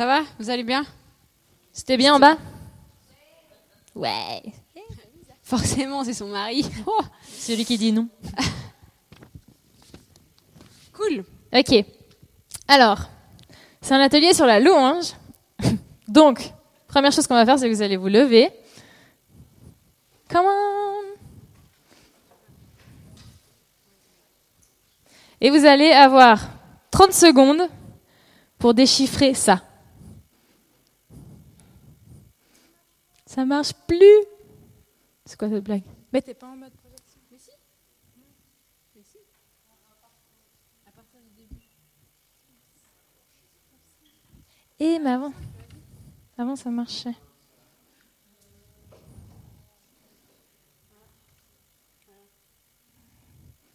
Ça va? Vous allez bien? C'était bien en bas? Ouais. Forcément, c'est son mari. Oh, Celui qui dit non. cool. Ok. Alors, c'est un atelier sur la louange. Donc, première chose qu'on va faire, c'est que vous allez vous lever. Come on. Et vous allez avoir 30 secondes pour déchiffrer ça. Ça marche plus. C'est quoi cette blague? Mais t'es pas en mode projection. Mais si. Mais si. À partir du début. Et mais avant. Avant ça marchait.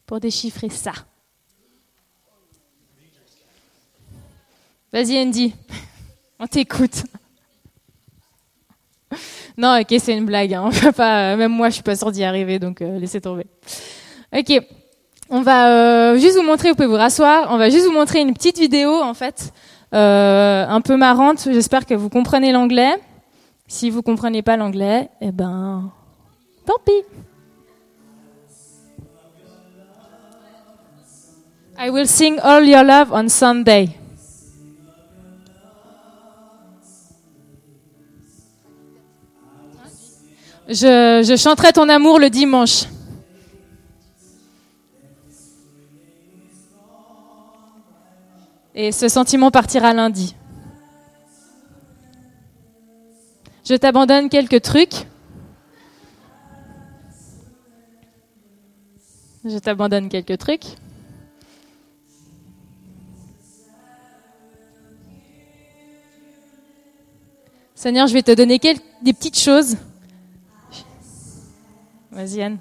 Pour déchiffrer ça. Vas-y Andy, on t'écoute. Non, ok, c'est une blague. hein. On peut pas, même moi, je suis pas sûre d'y arriver, donc euh, laissez tomber. Ok, on va euh, juste vous montrer. Vous pouvez vous rasseoir. On va juste vous montrer une petite vidéo, en fait, euh, un peu marrante. J'espère que vous comprenez l'anglais. Si vous comprenez pas l'anglais, eh ben, tant pis. I will sing all your love on Sunday. Je, chanterai ton amour le dimanche. Et ce sentiment partira lundi. Je t'abandonne quelques trucs. Je t'abandonne quelques trucs. Seigneur, je vais te donner quelques, des petites choses. Vas-y, Anne.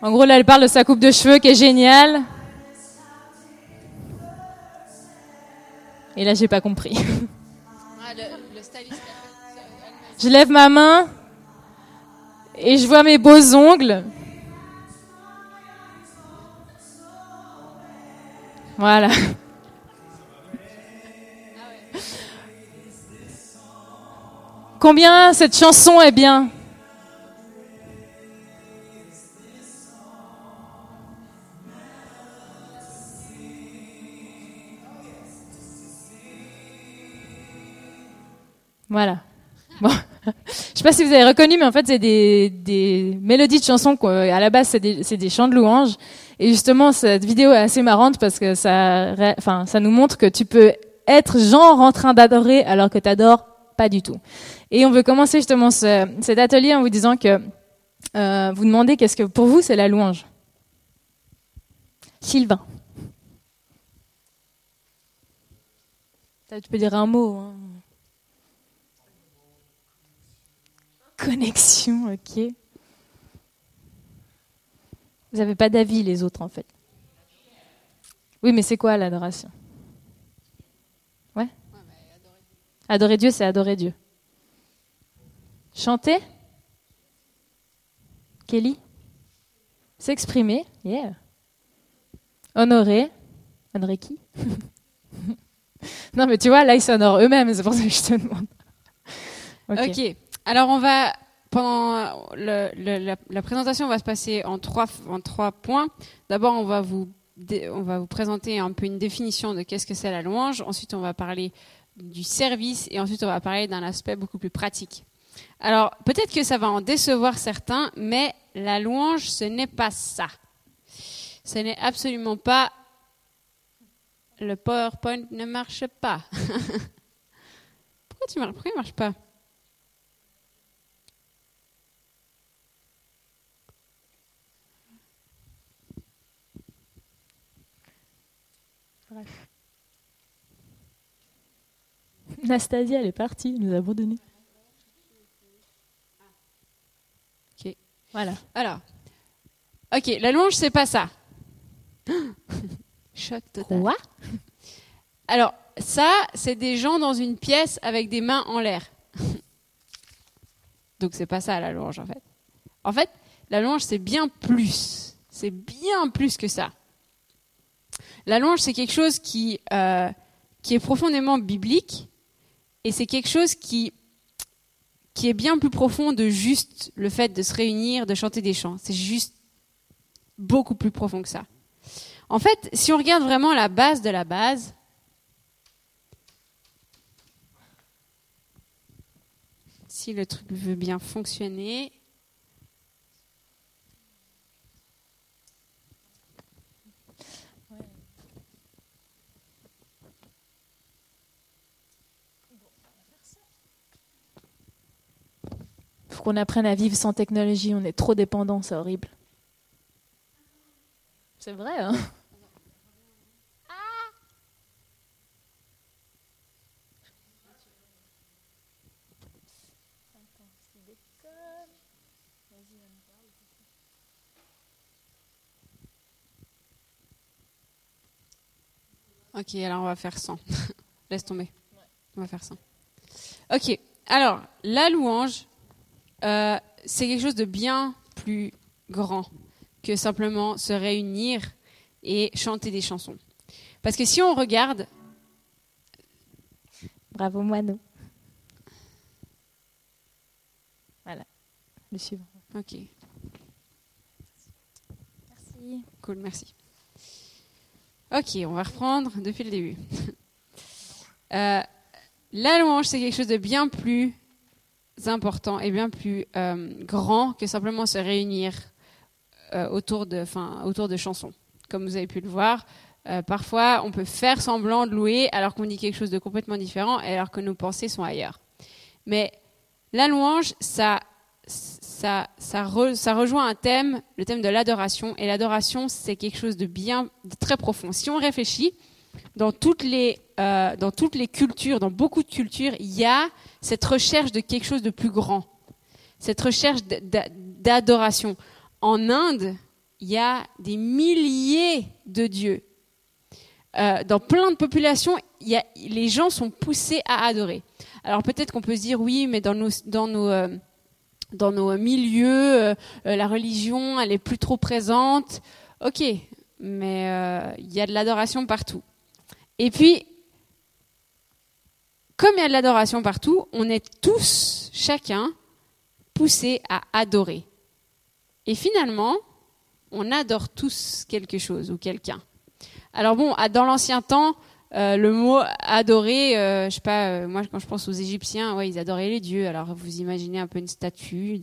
En gros, là, elle parle de sa coupe de cheveux qui est géniale. Et là, j'ai pas compris. Je lève ma main et je vois mes beaux ongles. Voilà. Combien cette chanson est bien? Voilà. Bon. Je sais pas si vous avez reconnu, mais en fait, c'est des, mélodies de chansons. Quoi. À la base, c'est des, chants de louanges. Et justement, cette vidéo est assez marrante parce que ça, enfin, ça nous montre que tu peux être genre en train d'adorer alors que tu adores pas du tout. Et on veut commencer justement ce- cet atelier en vous disant que euh, vous demandez qu'est-ce que pour vous c'est la louange. Sylvain. Tu peux dire un mot. hein. Connexion, ok. Vous n'avez pas d'avis les autres en fait. Oui, mais c'est quoi l'adoration? Ouais? Adorer Dieu, c'est adorer Dieu. Chanter? Kelly? S'exprimer? Yeah. Honorer? Honorer qui Non, mais tu vois, là, ils s'honorent eux-mêmes, c'est pour ça que je te demande. Ok. Alors on va pendant la, présentation, on va se passer en trois points. D'abord, on va vous on va vous présenter un peu une définition de qu'est-ce que c'est la louange. Ensuite, on va parler du service et ensuite on va parler d'un aspect beaucoup plus pratique. Alors peut-être que ça va en décevoir certains, mais la louange, ce n'est pas ça. Ce n'est absolument pas le PowerPoint ne marche pas. pourquoi tu il marche pas? Nastasia, elle est partie, elle nous a abandonnés. Ok. Voilà. Alors, ok, la louange, c'est pas ça. Choc total. Quoi? Alors, ça, c'est des gens dans une pièce avec des mains en l'air. Donc, c'est pas ça la louange, en fait. En fait, la louange, c'est bien plus. C'est bien plus que ça. La louange, c'est quelque chose qui, euh, qui est profondément biblique et c'est quelque chose qui, qui est bien plus profond de juste le fait de se réunir, de chanter des chants. C'est juste beaucoup plus profond que ça. En fait, si on regarde vraiment la base de la base, si le truc veut bien fonctionner, qu'on apprenne à vivre sans technologie. On est trop dépendant, c'est horrible. C'est vrai, hein Ok, alors on va faire 100. Laisse tomber. On va faire 100. Ok, alors la louange, euh, c'est quelque chose de bien plus grand que simplement se réunir et chanter des chansons. Parce que si on regarde... Bravo Moineau. Voilà, le suivant. Ok. Merci. Cool, merci. Ok, on va reprendre depuis le début. Euh, la louange, c'est quelque chose de bien plus important et bien plus euh, grand que simplement se réunir euh, autour, de, autour de chansons. Comme vous avez pu le voir, euh, parfois on peut faire semblant de louer alors qu'on dit quelque chose de complètement différent et alors que nos pensées sont ailleurs. Mais la louange, ça, ça, ça, ça rejoint un thème, le thème de l'adoration. Et l'adoration, c'est quelque chose de bien, de très profond. Si on réfléchit, dans toutes les, euh, dans toutes les cultures, dans beaucoup de cultures, il y a cette recherche de quelque chose de plus grand, cette recherche d'adoration. En Inde, il y a des milliers de dieux. Euh, dans plein de populations, les gens sont poussés à adorer. Alors peut-être qu'on peut se dire oui, mais dans nos, dans nos, euh, dans nos milieux, la religion, elle est plus trop présente. Ok, mais il y a de l'adoration partout. Et puis, comme il y a de l'adoration partout, on est tous, chacun, poussés à adorer. Et finalement, on adore tous quelque chose ou quelqu'un. Alors bon, dans l'ancien temps, euh, le mot adorer, euh, je sais pas, euh, moi quand je pense aux Égyptiens, ouais, ils adoraient les dieux. Alors vous imaginez un peu une statue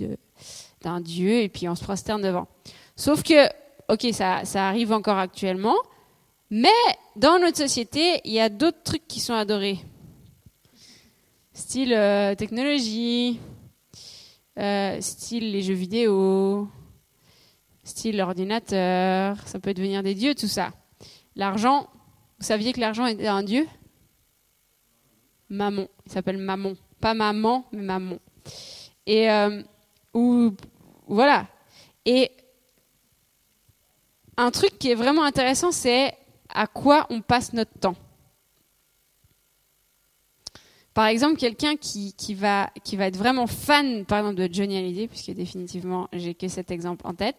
d'un dieu et puis on se prosterne devant. Sauf que, ok, ça, ça arrive encore actuellement, mais dans notre société, il y a d'autres trucs qui sont adorés. Style euh, technologie, euh, style les jeux vidéo, style l'ordinateur, ça peut devenir des dieux, tout ça. L'argent, vous saviez que l'argent était un dieu? Mammon, il s'appelle Mammon. Pas maman, mais Mammon. Et, euh, ou, voilà. Et un truc qui est vraiment intéressant, c'est à quoi on passe notre temps. Par exemple, quelqu'un qui, qui, va, qui va être vraiment fan, par exemple, de Johnny Hallyday, puisque définitivement, j'ai que cet exemple en tête.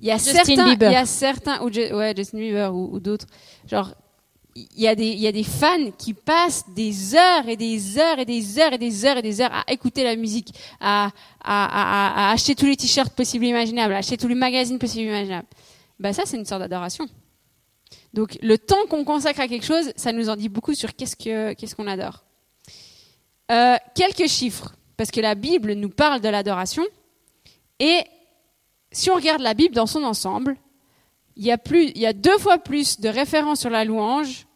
Il y a certains, il y a certains, ou ouais, Justin Bieber ou, d'autres, genre, il y, a des, il y a des fans qui passent des heures et des heures et des heures et des heures et des heures à écouter la musique, à, à, à, à acheter tous les t-shirts possibles et imaginables, à acheter tous les magazines possibles et imaginables. Ben ça, c'est une sorte d'adoration. Donc le temps qu'on consacre à quelque chose, ça nous en dit beaucoup sur qu'est-ce qu'on adore. Euh, quelques chiffres, parce que la Bible nous parle de l'adoration. Et si on regarde la Bible dans son ensemble, il y, a plus, il y a deux fois plus de références sur la louange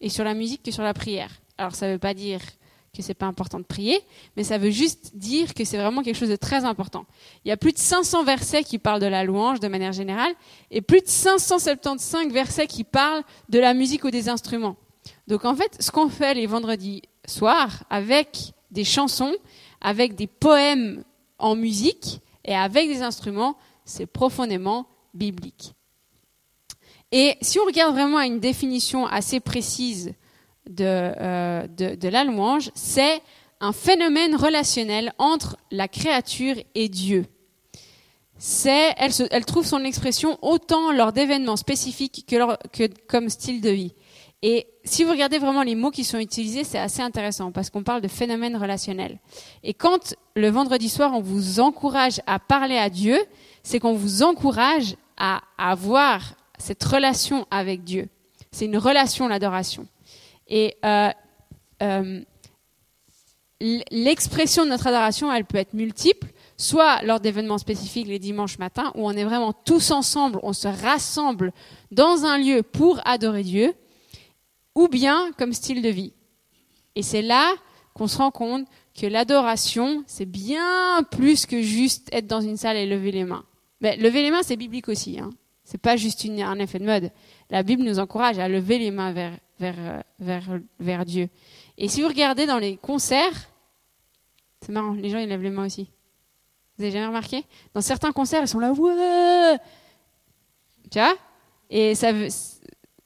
et sur la musique que sur la prière. Alors ça ne veut pas dire que c'est pas important de prier, mais ça veut juste dire que c'est vraiment quelque chose de très important. Il y a plus de 500 versets qui parlent de la louange de manière générale, et plus de 575 versets qui parlent de la musique ou des instruments. Donc en fait, ce qu'on fait les vendredis soirs avec des chansons, avec des poèmes en musique et avec des instruments, c'est profondément biblique. Et si on regarde vraiment à une définition assez précise euh, de, de, la louange, c'est un phénomène relationnel entre la créature et Dieu. c'est, elle, se, elle trouve son expression autant lors d'événements spécifiques que, que comme style de vie. Et si vous regardez vraiment les mots qui sont utilisés, c'est assez intéressant parce qu'on parle de phénomène relationnel. Et quand le vendredi soir, on vous encourage à parler à Dieu, c'est qu'on vous encourage à avoir cette relation avec Dieu. C'est une relation, l'adoration. Et euh, euh, l'expression de notre adoration, elle peut être multiple, soit lors d'événements spécifiques les dimanches matins, où on est vraiment tous ensemble, on se rassemble dans un lieu pour adorer Dieu, ou bien comme style de vie. Et c'est là qu'on se rend compte que l'adoration, c'est bien plus que juste être dans une salle et lever les mains. Mais lever les mains, c'est biblique aussi. Hein. C'est pas juste un effet de mode. La Bible nous encourage à lever les mains vers, vers, euh, vers, vers Dieu. Et si vous regardez dans les concerts, c'est marrant, les gens ils lèvent les mains aussi. Vous avez jamais remarqué? Dans certains concerts, ils sont là, ouais Tu vois? Et ça veut,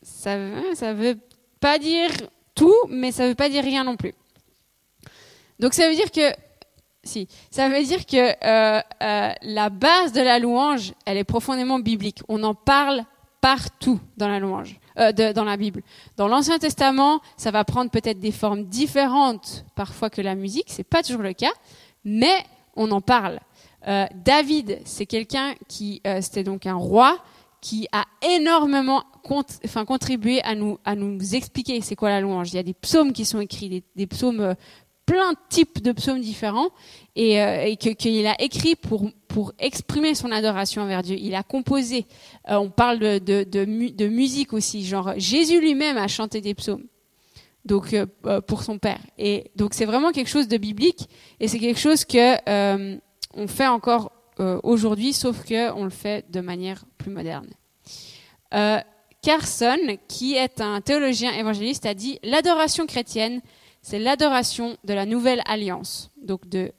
ça, veut, ça veut pas dire tout, mais ça veut pas dire rien non plus. Donc ça veut dire que, si, ça veut dire que euh, euh, la base de la louange, elle est profondément biblique. On en parle partout dans la louange, euh, dans la Bible. Dans l'Ancien Testament, ça va prendre peut-être des formes différentes parfois que la musique, c'est pas toujours le cas, mais on en parle. Euh, David, c'est quelqu'un qui, euh, c'était donc un roi qui a énormément contribué à nous, expliquer c'est quoi la louange. Il y a des psaumes qui sont écrits, des, des psaumes plein de types de psaumes différents et, euh, et qu'il a écrit pour, pour exprimer son adoration envers Dieu. Il a composé, euh, on parle de, de, musique aussi, genre Jésus lui-même a chanté des psaumes. Donc euh, euh, pour son père. Et donc c'est vraiment quelque chose de biblique et c'est quelque chose que on fait encore aujourd'hui, sauf que on le fait de manière plus moderne. Carson, qui est un théologien évangéliste, a dit l'adoration chrétienne c'est l'adoration de la nouvelle alliance, donc de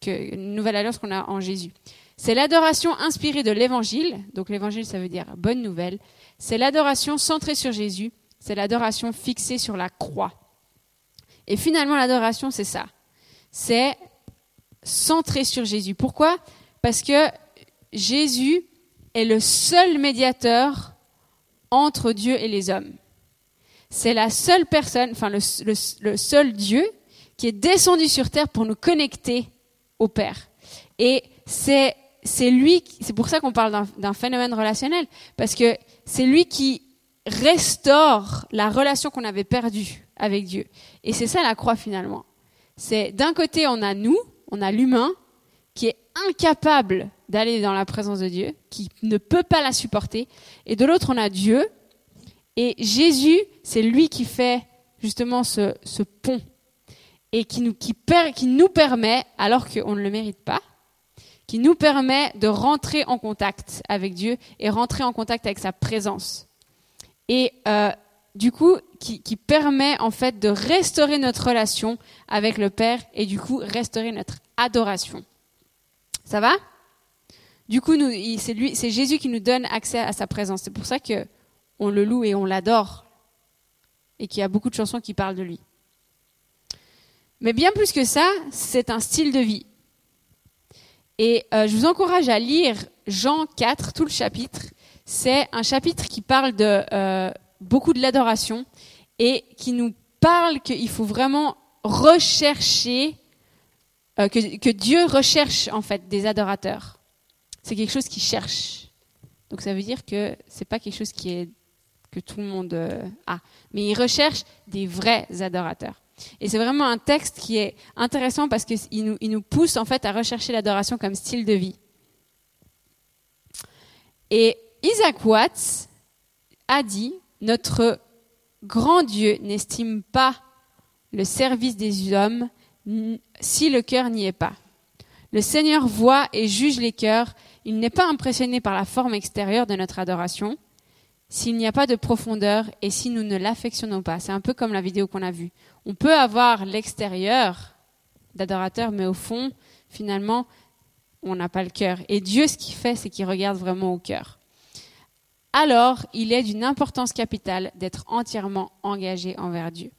que, une nouvelle alliance qu'on a en Jésus. C'est l'adoration inspirée de l'évangile, donc l'évangile ça veut dire bonne nouvelle. C'est l'adoration centrée sur Jésus, c'est l'adoration fixée sur la croix. Et finalement l'adoration c'est ça, c'est centré sur Jésus. Pourquoi? Parce que Jésus est le seul médiateur entre Dieu et les hommes. C'est la seule personne, enfin le, seul Dieu qui est descendu sur terre pour nous connecter au Père. Et c'est c'est lui, c'est pour ça qu'on parle d'un phénomène relationnel, parce que c'est lui qui restaure la relation qu'on avait perdue avec Dieu. Et c'est ça la croix finalement. C'est d'un côté on a nous, on a l'humain qui est incapable d'aller dans la présence de Dieu, qui ne peut pas la supporter, et de l'autre on a Dieu et Jésus, c'est lui qui fait justement ce, pont et qui nous, qui, nous permet, alors qu'on ne le mérite pas, qui nous permet de rentrer en contact avec Dieu et rentrer en contact avec sa présence. Et euh, du coup, qui, qui, permet en fait de restaurer notre relation avec le Père et du coup restaurer notre adoration. Ça va? Du coup, c'est c'est Jésus qui nous donne accès à sa présence. C'est pour ça que on le loue et on l'adore, et qu'il y a beaucoup de chansons qui parlent de lui. Mais bien plus que ça, c'est un style de vie. Et euh, je vous encourage à lire Jean 4, tout le chapitre. C'est un chapitre qui parle de euh, beaucoup de l'adoration et qui nous parle qu'il faut vraiment rechercher, euh, que, Dieu recherche en fait des adorateurs. C'est quelque chose qu'il cherche. Donc ça veut dire que c'est pas quelque chose qui est que tout le monde euh, a. Mais il recherche des vrais adorateurs. Et c'est vraiment un texte qui est intéressant parce qu'il nous, il nous pousse en fait à rechercher l'adoration comme style de vie. Et Isaac Watts a dit, notre grand Dieu n'estime pas le service des hommes si le cœur n'y est pas. Le Seigneur voit et juge les cœurs. Il n'est pas impressionné par la forme extérieure de notre adoration s'il n'y a pas de profondeur et si nous ne l'affectionnons pas. C'est un peu comme la vidéo qu'on a vue. On peut avoir l'extérieur d'adorateur, mais au fond, finalement, on n'a pas le cœur. Et Dieu, ce qu'il fait, c'est qu'il regarde vraiment au cœur. Alors, il est d'une importance capitale d'être entièrement engagé envers Dieu.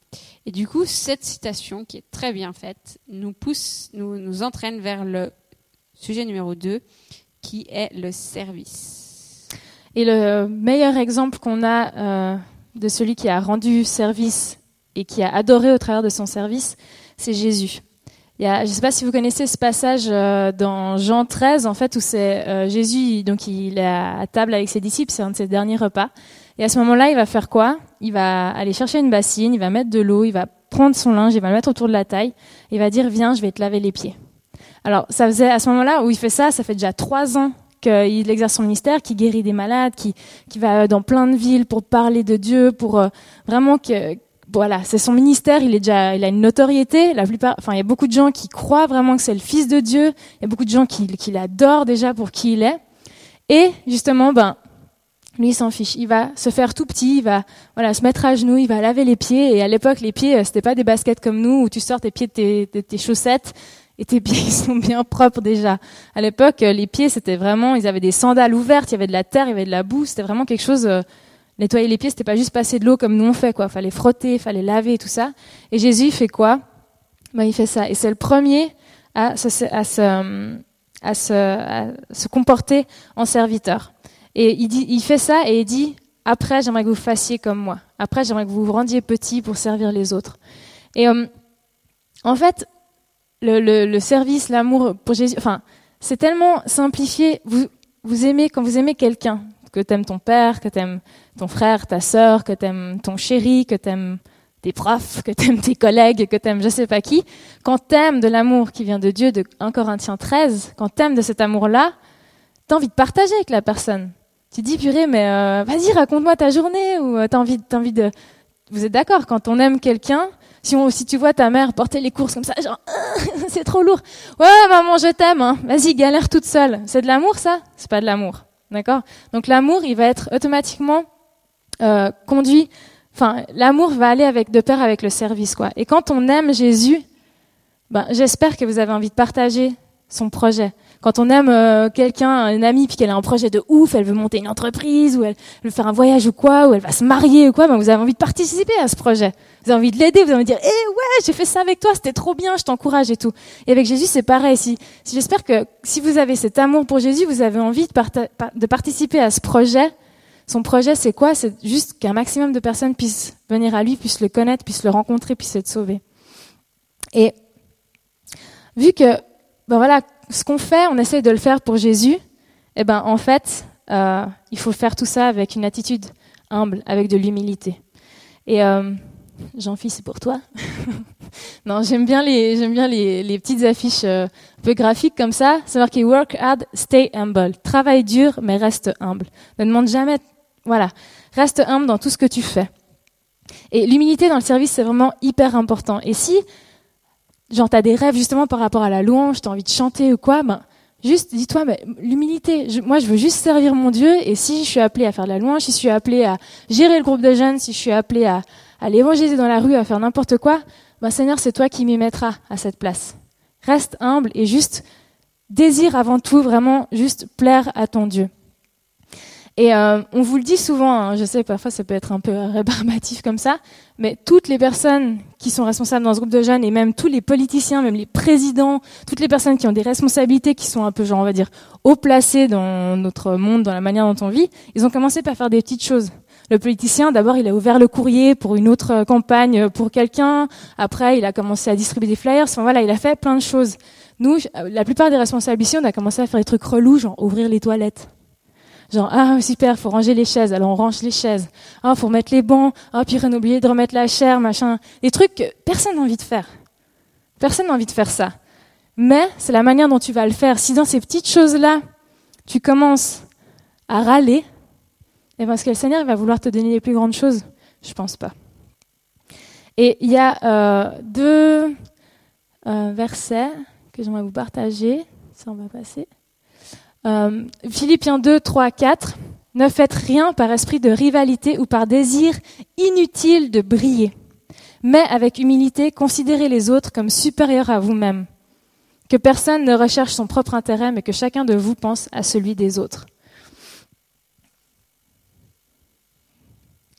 Et du coup, cette citation, qui est très bien faite, nous pousse, nous, entraîne vers le sujet numéro 2, qui est le service. Et le meilleur exemple qu'on a euh, de celui qui a rendu service et qui a adoré au travers de son service, c'est Jésus. Je ne sais pas si vous connaissez ce passage euh, dans Jean 13, en fait, où c'est euh, Jésus, donc il est à table avec ses disciples, c'est un de ses derniers repas. Et à ce moment-là, il va faire quoi? Il va aller chercher une bassine, il va mettre de l'eau, il va prendre son linge, il va le mettre autour de la taille, il va dire viens, je vais te laver les pieds. Alors, ça faisait à ce moment-là où il fait ça, ça fait déjà trois ans qu'il exerce son ministère, qu'il guérit des malades, qui, qui va dans plein de villes pour parler de Dieu, pour euh, vraiment que voilà, c'est son ministère, il est déjà, il a une notoriété. La plupart, enfin, il y a beaucoup de gens qui croient vraiment que c'est le Fils de Dieu. Il y a beaucoup de gens qui, qui l'adorent déjà pour qui il est. Et justement, ben, lui, il s'en fiche. Il va se faire tout petit, il va voilà se mettre à genoux, il va laver les pieds. Et à l'époque, les pieds, euh, c'était pas des baskets comme nous où tu sors tes pieds de tes chaussettes et tes ils sont bien propres déjà. À l'époque, euh, les pieds, c'était vraiment, ils avaient des sandales ouvertes, il y avait de la terre, il y avait de la boue. C'était vraiment quelque chose. Euh, nettoyer les pieds, c'était pas juste passer de l'eau comme nous on fait, quoi. Fallait frotter, fallait laver, tout ça. Et Jésus il fait quoi? Ben il fait ça. Et c'est le premier à se, comporter en serviteur. Et il, il fait ça et il dit après, j'aimerais que vous fassiez comme moi. Après, j'aimerais que vous vous rendiez petit pour servir les autres. Et euh, en fait, le, le, le service, l'amour pour Jésus, enfin, c'est tellement simplifié. Vous, vous aimez quand vous aimez quelqu'un, que t'aimes ton père, que t'aimes ton frère, ta sœur, que t'aimes ton chéri, que t'aimes tes profs, que t'aimes tes collègues, que t'aimes je sais pas qui. Quand t'aimes de l'amour qui vient de Dieu, de 1 Corinthiens 13, quand t'aimes de cet amour-là, t'as envie de partager avec la personne. Tu dis, purée, mais euh, vas-y, raconte-moi ta journée, ou euh, t'as envie, t'as envie de... Vous êtes d'accord, quand on aime quelqu'un, si, on, si tu vois ta mère porter les courses comme ça, genre, c'est trop lourd. Ouais, maman, je t'aime, hein. vas-y, galère toute seule. C'est de l'amour, ça? C'est pas de l'amour. D'accord? Donc l'amour, il va être automatiquement euh, conduit. Enfin, l'amour va aller avec de pair avec le service, quoi. Et quand on aime Jésus, ben, j'espère que vous avez envie de partager son projet. Quand on aime euh, quelqu'un, une amie, puis qu'elle a un projet de ouf, elle veut monter une entreprise, ou elle veut faire un voyage ou quoi, ou elle va se marier ou quoi, ben vous avez envie de participer à ce projet. Vous avez envie de l'aider, vous avez envie de dire, eh ouais, j'ai fait ça avec toi, c'était trop bien, je t'encourage et tout. Et avec Jésus, c'est pareil. Si, si j'espère que si vous avez cet amour pour Jésus, vous avez envie de, de participer à ce projet. Son projet, c'est quoi? C'est juste qu'un maximum de personnes puissent venir à lui, puissent le connaître, puissent le rencontrer, puissent être sauvées. Et vu que, ben voilà, ce qu'on fait, on essaie de le faire pour Jésus, eh ben en fait, euh, il faut faire tout ça avec une attitude humble, avec de l'humilité. Et euh, Jean-Philippe, c'est pour toi. non, j'aime bien les j'aime bien les, petites affiches euh, un peu graphiques comme ça. C'est marqué work hard, stay humble. Travaille dur, mais reste humble. Ne demande jamais, voilà, reste humble dans tout ce que tu fais. Et l'humilité dans le service, c'est vraiment hyper important. Et si genre t'as des rêves justement par rapport à la louange, t'as envie de chanter ou quoi, ben juste dis-toi, mais l'humilité. moi, je veux juste servir mon Dieu, et si je suis appelé à faire de la louange, si je suis appelé à gérer le groupe de jeunes, si je suis appelé à, à l'évangéliser dans la rue, à faire n'importe quoi, ben Seigneur, c'est toi qui m'y mettras à cette place. Reste humble et juste désire avant tout vraiment juste plaire à ton Dieu. Et euh, on vous le dit souvent, hein, je sais parfois ça peut être un peu rébarbatif comme ça, mais toutes les personnes qui sont responsables dans ce groupe de jeunes et même tous les politiciens, même les présidents, toutes les personnes qui ont des responsabilités qui sont un peu genre on va dire haut placées dans notre monde, dans la manière dont on vit, ils ont commencé par faire des petites choses. Le politicien, d'abord, il a ouvert le courrier pour une autre campagne pour quelqu'un. Après, il a commencé à distribuer des flyers. Enfin voilà, il a fait plein de choses. Nous, la plupart des responsables ici, on a commencé à faire des trucs relous, genre ouvrir les toilettes. Genre, ah, super, faut ranger les chaises. Alors, on range les chaises. Ah, faut remettre les bancs. Ah, puis on a oublié de remettre la chair, machin. Des trucs que personne n'a envie de faire. Personne n'a envie de faire ça. Mais c'est la manière dont tu vas le faire. Si dans ces petites choses-là, tu commences à râler, eh ben, est-ce que le Seigneur va vouloir te donner les plus grandes choses? Je pense pas. Et il y a euh, deux euh, versets que j'aimerais vous partager. Ça, on va passer. Euh, Philippiens 2, 3, 4. Ne faites rien par esprit de rivalité ou par désir inutile de briller, mais avec humilité, considérez les autres comme supérieurs à vous-même. Que personne ne recherche son propre intérêt, mais que chacun de vous pense à celui des autres.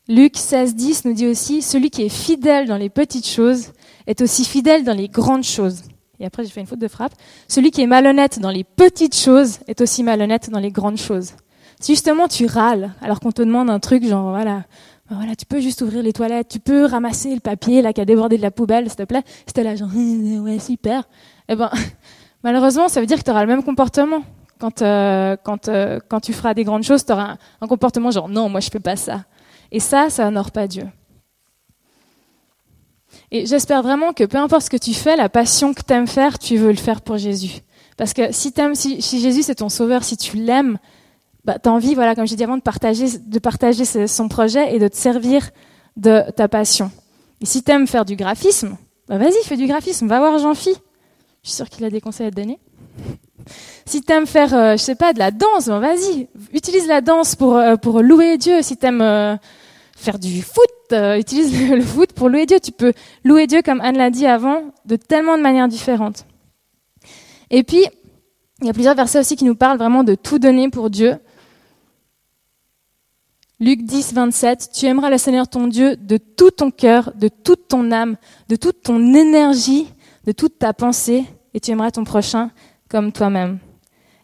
Luc 16, 10 nous dit aussi, celui qui est fidèle dans les petites choses est aussi fidèle dans les grandes choses. Et après j'ai fait une faute de frappe, celui qui est malhonnête dans les petites choses est aussi malhonnête dans les grandes choses. Si justement tu râles alors qu'on te demande un truc genre voilà, ben voilà, tu peux juste ouvrir les toilettes, tu peux ramasser le papier là qui a débordé de la poubelle, s'il te plaît. C'était là genre ouais super. Eh ben malheureusement ça veut dire que tu auras le même comportement quand euh, quand euh, quand tu feras des grandes choses, tu auras un, comportement genre non moi je fais pas ça. Et ça ça honore pas Dieu. Et j'espère vraiment que peu importe ce que tu fais, la passion que tu aimes faire, tu veux le faire pour Jésus. Parce que si, aimes, si, Jésus c'est ton sauveur, si tu l'aimes, bah, tu as envie, voilà, comme je dit avant, de partager, de partager son projet et de te servir de ta passion. Et si tu aimes faire du graphisme, bah, vas-y, fais du graphisme, va voir Jean-Phi. Je suis sûre qu'il a des conseils à te donner. Si tu aimes faire, euh, je sais pas, de la danse, bah, vas-y, utilise la danse pour, euh, pour louer Dieu. Si tu aimes euh, faire du foot, euh, utilise le, foot pour louer Dieu. Tu peux louer Dieu, comme Anne l'a dit avant, de tellement de manières différentes. Et puis, il y a plusieurs versets aussi qui nous parlent vraiment de tout donner pour Dieu. Luc 10, 27, tu aimeras le Seigneur ton Dieu de tout ton cœur, de toute ton âme, de toute ton énergie, de toute ta pensée, et tu aimeras ton prochain comme toi-même.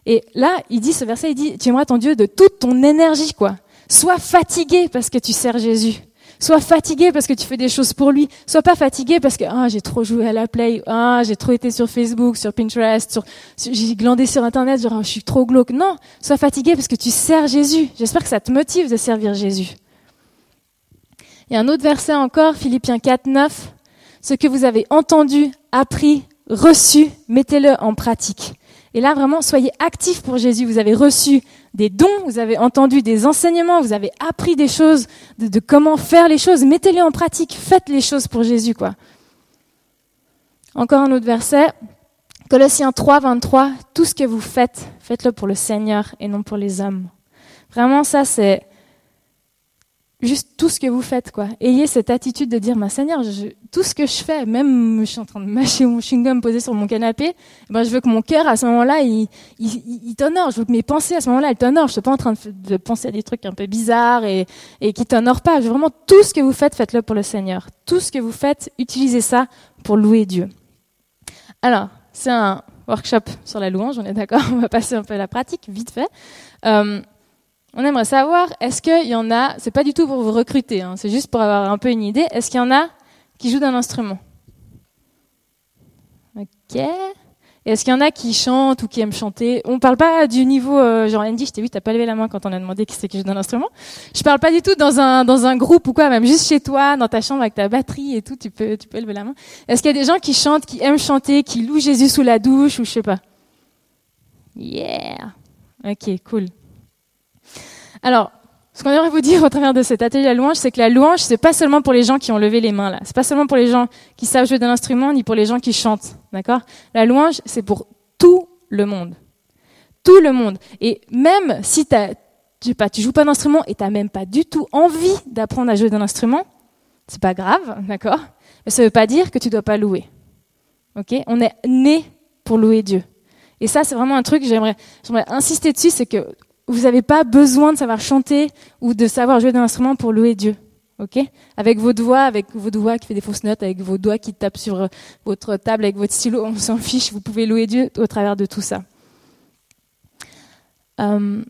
Et là, il dit, ce verset, il dit, tu aimeras ton Dieu de toute ton énergie, quoi. Sois fatigué parce que tu sers Jésus. Sois fatigué parce que tu fais des choses pour lui. Sois pas fatigué parce que ah, j'ai trop joué à la play, ah, j'ai trop été sur Facebook, sur Pinterest, sur, j'ai glandé sur Internet, genre je suis trop glauque. Non, sois fatigué parce que tu sers Jésus. J'espère que ça te motive de servir Jésus. Il y a un autre verset encore, Philippiens 4, 9. Ce que vous avez entendu, appris, reçu, mettez-le en pratique. Et là, vraiment, soyez actifs pour Jésus. Vous avez reçu des dons, vous avez entendu des enseignements, vous avez appris des choses, de, comment faire les choses. Mettez-les en pratique, faites les choses pour Jésus, quoi. Encore un autre verset. Colossiens 3, 23. Tout ce que vous faites, faites-le pour le Seigneur et non pour les hommes. Vraiment, ça, c'est juste tout ce que vous faites, quoi. Ayez cette attitude de dire, ma Seigneur, tout ce que je fais, même je suis en train de mâcher mon chewing-gum posé sur mon canapé, eh ben, je veux que mon cœur, à ce moment-là, il, il, t'honore. Je veux que mes pensées, à ce moment-là, elles t'honorent. Je suis pas en train de, penser à des trucs un peu bizarres et, et qui t'honorent pas. Je veux vraiment tout ce que vous faites, faites-le pour le Seigneur. Tout ce que vous faites, utilisez ça pour louer Dieu. Alors, c'est un workshop sur la louange, on est d'accord On va passer un peu à la pratique, vite fait. Euh, on aimerait savoir, est-ce qu'il y en a, c'est pas du tout pour vous recruter, hein, c'est juste pour avoir un peu une idée, est-ce qu'il y en a qui jouent d'un instrument? Ok. Est-ce qu'il y en a qui chantent ou qui aiment chanter? On parle pas du niveau, euh, genre Andy, je t'ai vu, t'as pas levé la main quand on a demandé qui c'est qui joue d'un instrument. Je parle pas du tout dans un dans un groupe ou quoi, même juste chez toi, dans ta chambre avec ta batterie et tout, tu peux tu peux lever la main. Est-ce qu'il y a des gens qui chantent, qui aiment chanter, qui louent Jésus sous la douche ou je sais pas? Yeah. Ok, cool. Alors, ce qu'on aimerait vous dire au travers de cet atelier la louange, c'est que la louange, c'est pas seulement pour les gens qui ont levé les mains là. C'est pas seulement pour les gens qui savent jouer d'un instrument, ni pour les gens qui chantent. D'accord? La louange, c'est pour tout le monde. Tout le monde. Et même si t'as, tu pas, tu joues pas d'instrument et t'as même pas du tout envie d'apprendre à jouer d'un instrument, c'est pas grave, d'accord? Mais ça veut pas dire que tu dois pas louer. Ok? On est né pour louer Dieu. Et ça, c'est vraiment un truc que j'aimerais, j'aimerais insister dessus, c'est que vous n'avez pas besoin de savoir chanter ou de savoir jouer d'un instrument pour louer Dieu. Avec vos doigts, avec vos doigts qui fait des fausses notes, avec vos doigts qui tapent sur euh, votre table, avec votre stylo, on s'en fiche. Vous pouvez louer Dieu au travers de tout ça. Euh,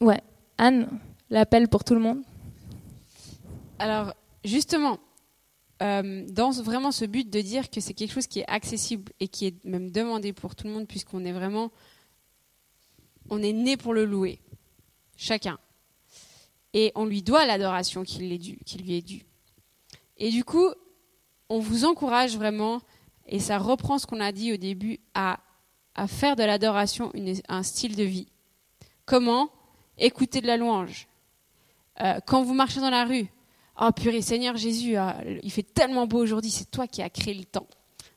ouais, Anne, l'appel pour tout le monde. Alors, justement, euh, dans vraiment ce but de dire que c'est quelque chose qui est accessible et qui est même demandé pour tout le monde, puisqu'on est vraiment on est né pour le louer, chacun. Et on lui doit l'adoration qui, lui est due. Et du coup, on vous encourage vraiment, et ça reprend ce qu'on a dit au début, à, faire de l'adoration un style de vie. Comment? Écouter de la louange. Euh, quand vous marchez dans la rue, oh purée, Seigneur Jésus, ah, il fait tellement beau aujourd'hui, c'est toi qui as créé le temps.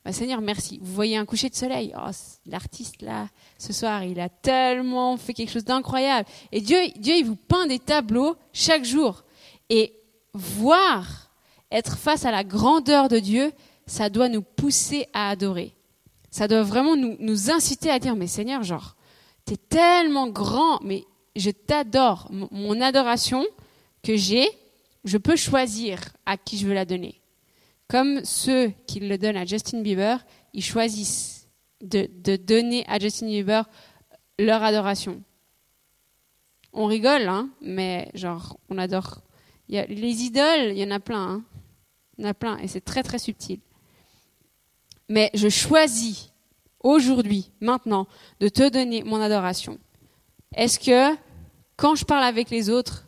Bah, Seigneur, merci. Vous voyez un coucher de soleil. Oh, l'artiste là, ce soir, il a tellement fait quelque chose d'incroyable. Et Dieu, Dieu, il vous peint des tableaux chaque jour. Et voir, être face à la grandeur de Dieu, ça doit nous pousser à adorer. Ça doit vraiment nous, nous inciter à dire, mais Seigneur, genre, t'es tellement grand, mais je t'adore. Mon adoration que j'ai, je peux choisir à qui je veux la donner. Comme ceux qui le donnent à Justin Bieber, ils choisissent de, donner à Justin Bieber leur adoration. On rigole, hein, mais genre, on adore. Les idoles, il y en a plein. Hein. Il y en a plein, et c'est très très subtil. Mais je choisis aujourd'hui, maintenant, de te donner mon adoration. Est-ce que quand je parle avec les autres,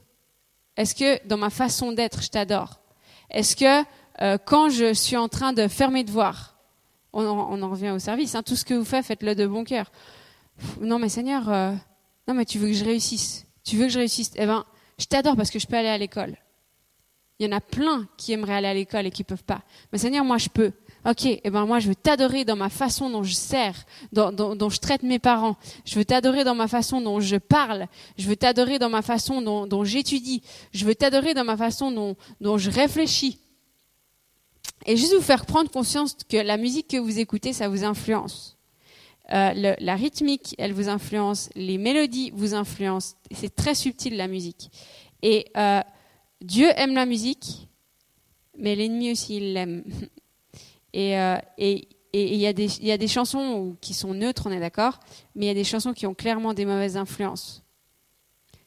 est-ce que dans ma façon d'être, je t'adore? Est-ce que euh, quand je suis en train de faire mes devoirs, on en, revient au service, hein, tout ce que vous faites, faites-le de bon cœur. Non mais Seigneur, euh, non mais tu veux que je réussisse, tu veux que je réussisse, eh ben je t'adore parce que je peux aller à l'école. Il y en a plein qui aimeraient aller à l'école et qui peuvent pas. Mais Seigneur, moi je peux. Ok, eh ben moi je veux t'adorer dans ma façon dont je sers, dont, je traite mes parents. Je veux t'adorer dans ma façon dont je parle. Je veux t'adorer dans ma façon dont, j'étudie. Je veux t'adorer dans ma façon dont je réfléchis. Et juste vous faire prendre conscience que la musique que vous écoutez, ça vous influence. Euh, la rythmique, elle vous influence. Les mélodies vous influencent. C'est très subtil la musique. Et euh, Dieu aime la musique, mais l'ennemi aussi il l'aime. Et euh, il et, y, a des, y a des chansons qui sont neutres, on est d'accord, mais il y a des chansons qui ont clairement des mauvaises influences.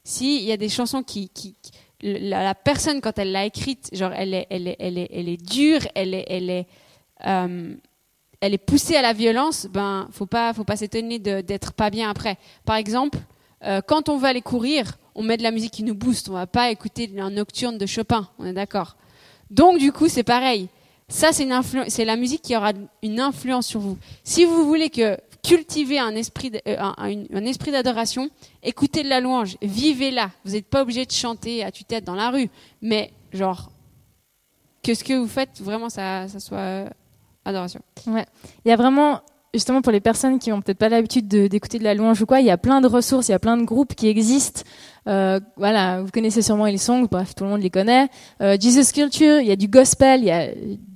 Si il y a des chansons qui, qui, la, personne quand elle l'a écrite, genre elle est, elle est, elle est, elle est dure, elle est, elle est, euh, elle est poussée à la violence, ben faut pas, faut pas s'étonner d'être pas bien après. Par exemple, euh, quand on va aller courir, on met de la musique qui nous booste, on va pas écouter un nocturne de Chopin, on est d'accord. Donc du coup c'est pareil. Ça, c'est la musique qui aura une influence sur vous. Si vous voulez que cultiver un esprit, euh, esprit d'adoration, écoutez de la louange, vivez-la. Vous n'êtes pas obligé de chanter à tue-tête dans la rue, mais genre que ce que vous faites? Vraiment ça, ça soit euh, adoration. Ouais. Il y a vraiment justement pour les personnes qui n'ont peut-être pas l'habitude d'écouter de, la louange ou quoi, il y a plein de ressources, il y a plein de groupes qui existent. Euh, voilà, vous connaissez sûrement les songs, bref, tout le monde les connaît. Euh, Jesus Culture, il y a du gospel, il y a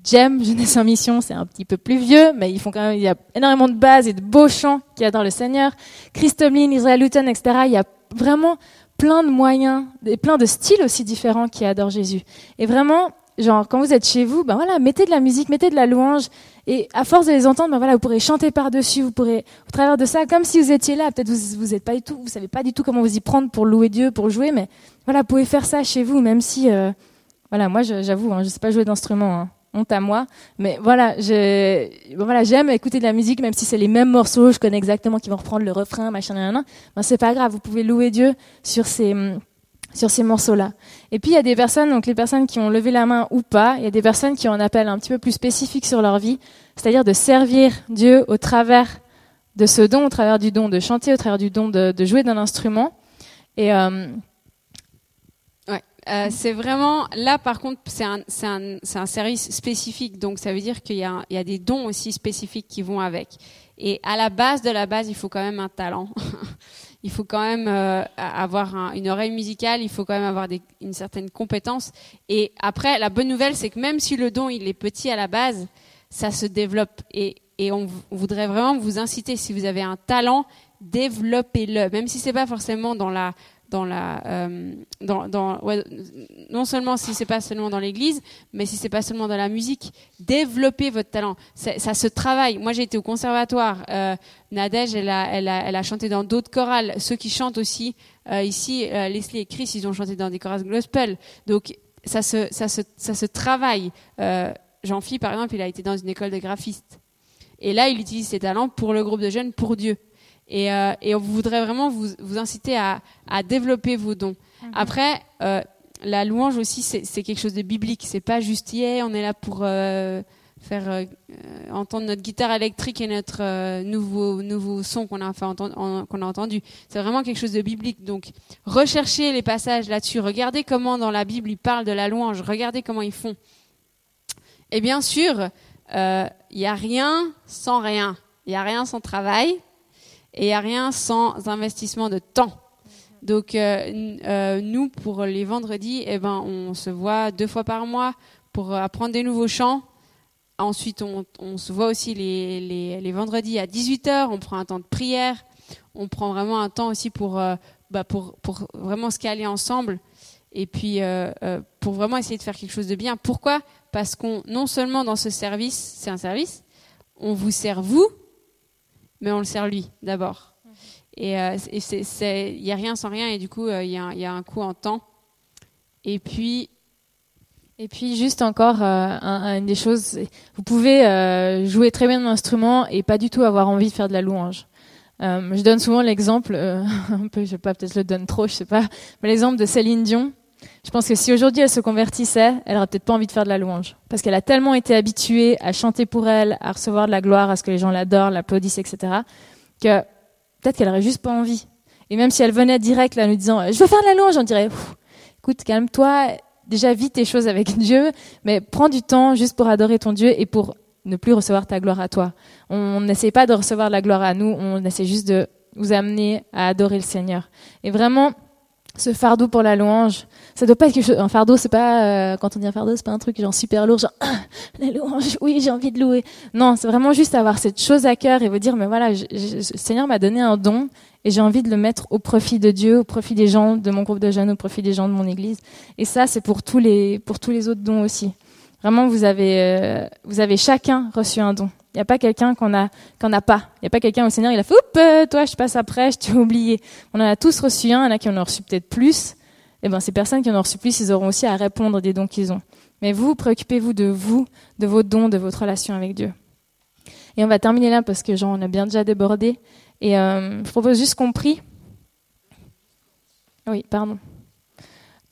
Jem, Jeunesse en Mission, c'est un petit peu plus vieux, mais ils font quand même, il y a énormément de bases et de beaux chants qui adorent le Seigneur. Chris Tomlin, Israel Luton, etc. Il y a vraiment plein de moyens et plein de styles aussi différents qui adorent Jésus. Et vraiment, genre, quand vous êtes chez vous, ben voilà, mettez de la musique, mettez de la louange, et à force de les entendre, ben voilà, vous pourrez chanter par-dessus, vous pourrez, au travers de ça, comme si vous étiez là, peut-être vous, vous êtes pas du tout, vous savez pas du tout comment vous y prendre pour louer Dieu, pour jouer, mais voilà, vous pouvez faire ça chez vous, même si, euh, voilà, moi, j'avoue, hein, je sais pas jouer d'instrument, hein, honte à moi, mais voilà, voilà, j'aime écouter de la musique, même si c'est les mêmes morceaux, je connais exactement qui vont reprendre le refrain, machin, nan, ben c'est pas grave, vous pouvez louer Dieu sur ces, sur ces morceaux-là. Et puis il y a des personnes, donc les personnes qui ont levé la main ou pas, il y a des personnes qui ont un appel un petit peu plus spécifique sur leur vie, c'est-à-dire de servir Dieu au travers de ce don, au travers du don de chanter, au travers du don de, jouer d'un instrument. Et euh, ouais, euh, c'est vraiment là par contre c'est un, service spécifique, donc ça veut dire qu'il y, a des dons aussi spécifiques qui vont avec. Et à la base de la base, il faut quand même un talent. il faut quand même euh, avoir une oreille musicale, il faut quand même avoir une certaine compétence. Et après, la bonne nouvelle, c'est que même si le don il est petit à la base, ça se développe. Et, et on, voudrait vraiment vous inciter, si vous avez un talent, développez-le, même si c'est pas forcément dans la euh, non seulement si c'est pas seulement dans l'église, mais si c'est pas seulement dans la musique, développez votre talent. Ça se travaille. Moi, j'ai été au conservatoire. Euh, Nadège, elle a, chanté dans d'autres chorales. Ceux qui chantent aussi euh, ici, Leslie et Chris, ils ont chanté dans des chorales gospel. Donc ça se, travaille. Jean-Philippe, par exemple, il a été dans une école de graphistes. Et là, il utilise ses talents pour le groupe de jeunes, pour Dieu. Et, euh, et, on voudrait vraiment vous, vous inciter à, à, développer vos dons. Mhm. Après, euh, la louange aussi, c'est quelque chose de biblique. C'est pas juste, yeah, on est là pour euh, faire entendre notre guitare électrique et notre nouveau, nouveau son qu'on a, qu'on a entendu. C'est vraiment quelque chose de biblique. Donc, recherchez les passages là-dessus. Regardez comment dans la Bible ils parlent de la louange. Regardez comment ils font. Et bien sûr, il n'y a rien sans rien. Il n'y a rien sans travail. Et a rien sans investissement de temps. Donc euh, euh, nous, pour les vendredis, eh ben, on se voit deux fois par mois pour apprendre des nouveaux chants. Ensuite, on, se voit aussi les, les, les, vendredis à 18h, on prend un temps de prière, on prend vraiment un temps aussi pour, euh, bah pour, pour vraiment se caler ensemble. et puis pour vraiment essayer de faire quelque chose de bien. Pourquoi? Parce qu'on non seulement dans ce service, c'est un service, on vous sert vous, mais on le sert lui d'abord. Et il n'y a rien sans rien, et du coup, il y, a un coût en temps. Et puis, et puis juste encore euh, une des choses, vous pouvez euh, jouer très bien un instrument et pas du tout avoir envie de faire de la louange. Euh, je donne souvent l'exemple, un peu, je sais pas, peut-être je le donne trop, je sais pas, mais l'exemple de Céline Dion. Je pense que si aujourd'hui elle se convertissait, elle aurait peut-être pas envie de faire de la louange, parce qu'elle a tellement été habituée à chanter pour elle, à recevoir de la gloire, à ce que les gens l'adorent, l'applaudissent, etc., que peut-être qu'elle aurait juste pas envie. Et même si elle venait direct là, nous disant, je veux faire de la louange, on dirait, écoute, calme-toi, déjà vis tes choses avec Dieu, mais prends du temps juste pour adorer ton Dieu et pour ne plus recevoir ta gloire à toi. On n'essaie pas de recevoir de la gloire à nous, on essaie juste de vous amener à adorer le Seigneur. Et vraiment, ce fardeau pour la louange, ça doit pas être quelque chose. Un fardeau, c'est pas euh, quand on dit un fardeau, c'est pas un truc genre super lourd, genre ah, la louange, oui, j'ai envie de louer. Non, c'est vraiment juste avoir cette chose à cœur et vous dire, mais voilà, le Seigneur m'a donné un don et j'ai envie de le mettre au profit de Dieu, au profit des gens de mon groupe de jeunes, au profit des gens de mon église. Et ça, c'est pour tous les pour tous les autres dons aussi. Vraiment, vous avez euh, vous avez chacun reçu un don. Il n'y a pas quelqu'un qu'on a qu'on a pas. Il n'y a pas quelqu'un au Seigneur, il a fait Oups, euh, toi, je passe après, je t'ai oublié. On en a tous reçu un. Il y en a qui en ont reçu peut-être plus. Et eh ben, ces personnes qui en ont reçu plus, ils auront aussi à répondre des dons qu'ils ont. Mais vous, préoccupez-vous de vous, de vos dons, de votre relation avec Dieu. Et on va terminer là parce que Jean, on a bien déjà débordé. Et euh, je propose juste qu'on prie. Oui, pardon.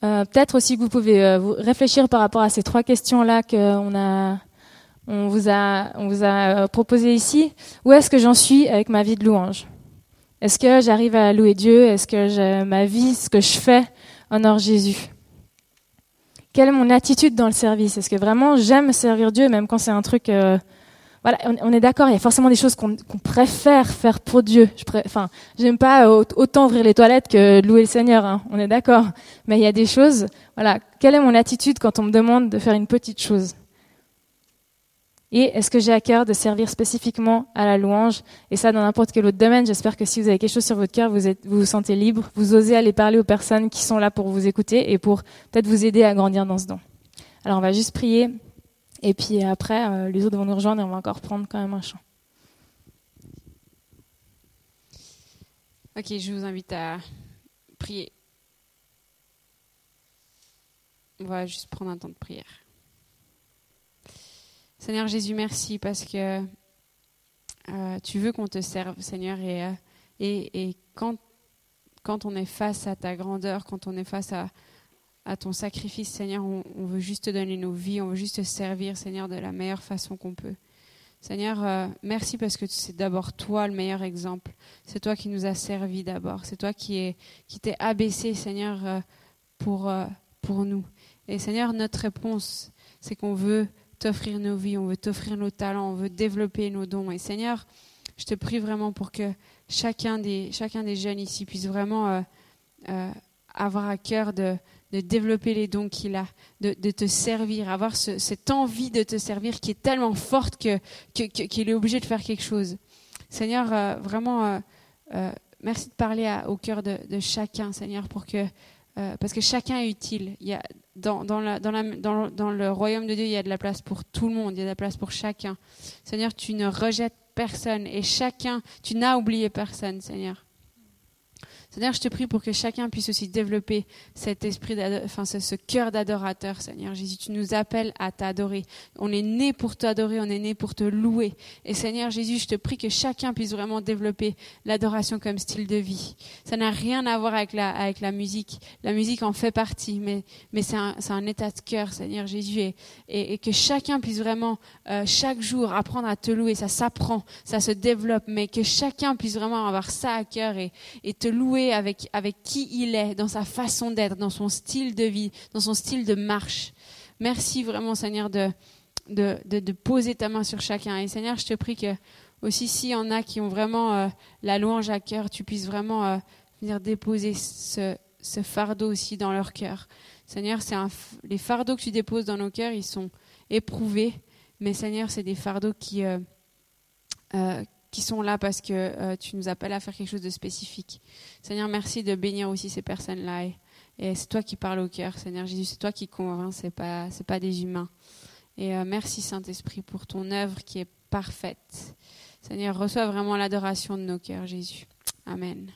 Euh, peut-être aussi que vous pouvez vous réfléchir par rapport à ces trois questions-là qu'on a, on vous a, a proposées ici. Où est-ce que j'en suis avec ma vie de louange? Est-ce que j'arrive à louer Dieu? Est-ce que ma vie, ce que je fais, honore Jésus? Quelle est mon attitude dans le service? Est-ce que vraiment j'aime servir Dieu, même quand c'est un truc voilà, on, est d'accord, il y a forcément des choses qu'on préfère faire pour Dieu. Je enfin, j'aime pas autant ouvrir les toilettes que louer le Seigneur, hein, on est d'accord. Mais il y a des choses, voilà, quelle est mon attitude quand on me demande de faire une petite chose? Et est-ce que j'ai à cœur de servir spécifiquement à la louange Et ça, dans n'importe quel autre domaine, j'espère que si vous avez quelque chose sur votre cœur, vous, êtes, vous vous sentez libre, vous osez aller parler aux personnes qui sont là pour vous écouter et pour peut-être vous aider à grandir dans ce don. Alors, on va juste prier. Et puis après, euh, les autres vont nous rejoindre et on va encore prendre quand même un chant. Ok, je vous invite à prier. On va juste prendre un temps de prière. Seigneur Jésus, merci parce que euh, tu veux qu'on te serve, Seigneur, et, euh, et, et quand, quand on est face à ta grandeur, quand on est face à, à ton sacrifice, Seigneur. On, veut juste te donner nos vies, on veut juste te servir, Seigneur, de la meilleure façon qu'on peut. Seigneur, euh, merci parce que c'est d'abord toi le meilleur exemple. C'est toi qui nous as servi d'abord. C'est toi qui es qui t'es abaissé, Seigneur, pour pour nous. Et Seigneur, notre réponse, c'est qu'on veut t'offrir nos vies, on veut t'offrir nos talents, on veut développer nos dons. Et Seigneur, je te prie vraiment pour que chacun des chacun des jeunes ici puisse vraiment avoir à cœur de développer les dons qu'il a, de, te servir, avoir cette envie de te servir qui est tellement forte qu'il que, est obligé de faire quelque chose. Seigneur, euh, vraiment, euh, euh, merci de parler au cœur de, chacun, Seigneur, pour que, parce que chacun est utile. Il y a, dans, dans, la, dans le royaume de Dieu, il y a de la place pour tout le monde, il y a de la place pour chacun. Seigneur, tu ne rejettes personne et chacun, tu n'as oublié personne, Seigneur. Seigneur, je te prie pour que chacun puisse aussi développer cet esprit, enfin ce, cœur d'adorateur, Seigneur Jésus. Tu nous appelles à t'adorer. On est né pour t'adorer, on est né pour te louer. Et Seigneur Jésus, je te prie que chacun puisse vraiment développer l'adoration comme style de vie. Ça n'a rien à voir avec la, avec la musique. La musique en fait partie, mais, mais c'est un, un, état de cœur, Seigneur Jésus. Et, et, que chacun puisse vraiment, euh, chaque jour, apprendre à te louer. Ça s'apprend, ça se développe, mais que chacun puisse vraiment avoir ça à cœur et, et te louer avec, avec qui il est, dans sa façon d'être, dans son style de vie, dans son style de marche. Merci vraiment, Seigneur, de, de, de, poser ta main sur chacun. Et Seigneur, je te prie que aussi s'il y en a qui ont vraiment euh, la louange à cœur, tu puisses vraiment euh, venir déposer ce, ce, fardeau aussi dans leur cœur. Seigneur, c'est les fardeaux que tu déposes dans nos cœurs, ils sont éprouvés, mais Seigneur, c'est des fardeaux qui, euh, qui sont là parce que tu nous appelles à faire quelque chose de spécifique. Seigneur, merci de bénir aussi ces personnes-là. Et, Et c'est toi qui parles au cœur, Seigneur Jésus, c'est toi qui convainc, c'est pas, c'est pas des humains. Et euh, merci Saint-Esprit pour ton œuvre qui est parfaite. Seigneur, reçois vraiment l'adoration de nos cœurs, Jésus. Amen.